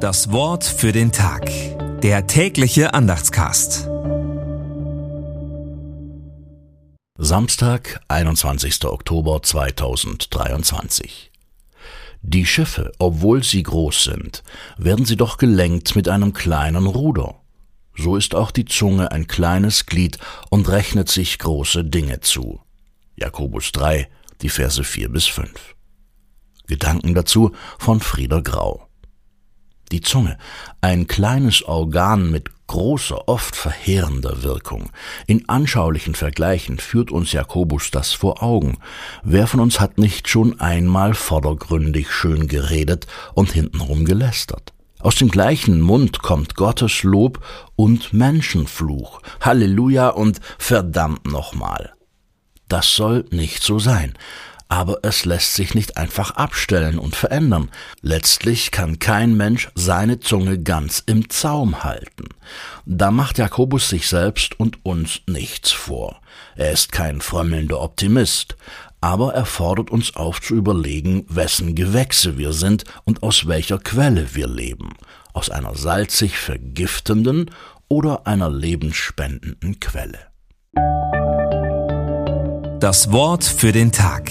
Das Wort für den Tag. Der tägliche Andachtscast. Samstag, 21. Oktober 2023. Die Schiffe, obwohl sie groß sind, werden sie doch gelenkt mit einem kleinen Ruder. So ist auch die Zunge ein kleines Glied und rechnet sich große Dinge zu. Jakobus 3, die Verse 4 bis 5. Gedanken dazu von Frieder Grau. Die Zunge, ein kleines Organ mit großer, oft verheerender Wirkung. In anschaulichen Vergleichen führt uns Jakobus das vor Augen. Wer von uns hat nicht schon einmal vordergründig schön geredet und hintenrum gelästert? Aus dem gleichen Mund kommt Gottes Lob und Menschenfluch. Halleluja und verdammt nochmal. Das soll nicht so sein aber es lässt sich nicht einfach abstellen und verändern. Letztlich kann kein Mensch seine Zunge ganz im Zaum halten. Da macht Jakobus sich selbst und uns nichts vor. Er ist kein frömmelnder Optimist, aber er fordert uns auf zu überlegen, wessen Gewächse wir sind und aus welcher Quelle wir leben. Aus einer salzig vergiftenden oder einer lebensspendenden Quelle. Das Wort für den Tag.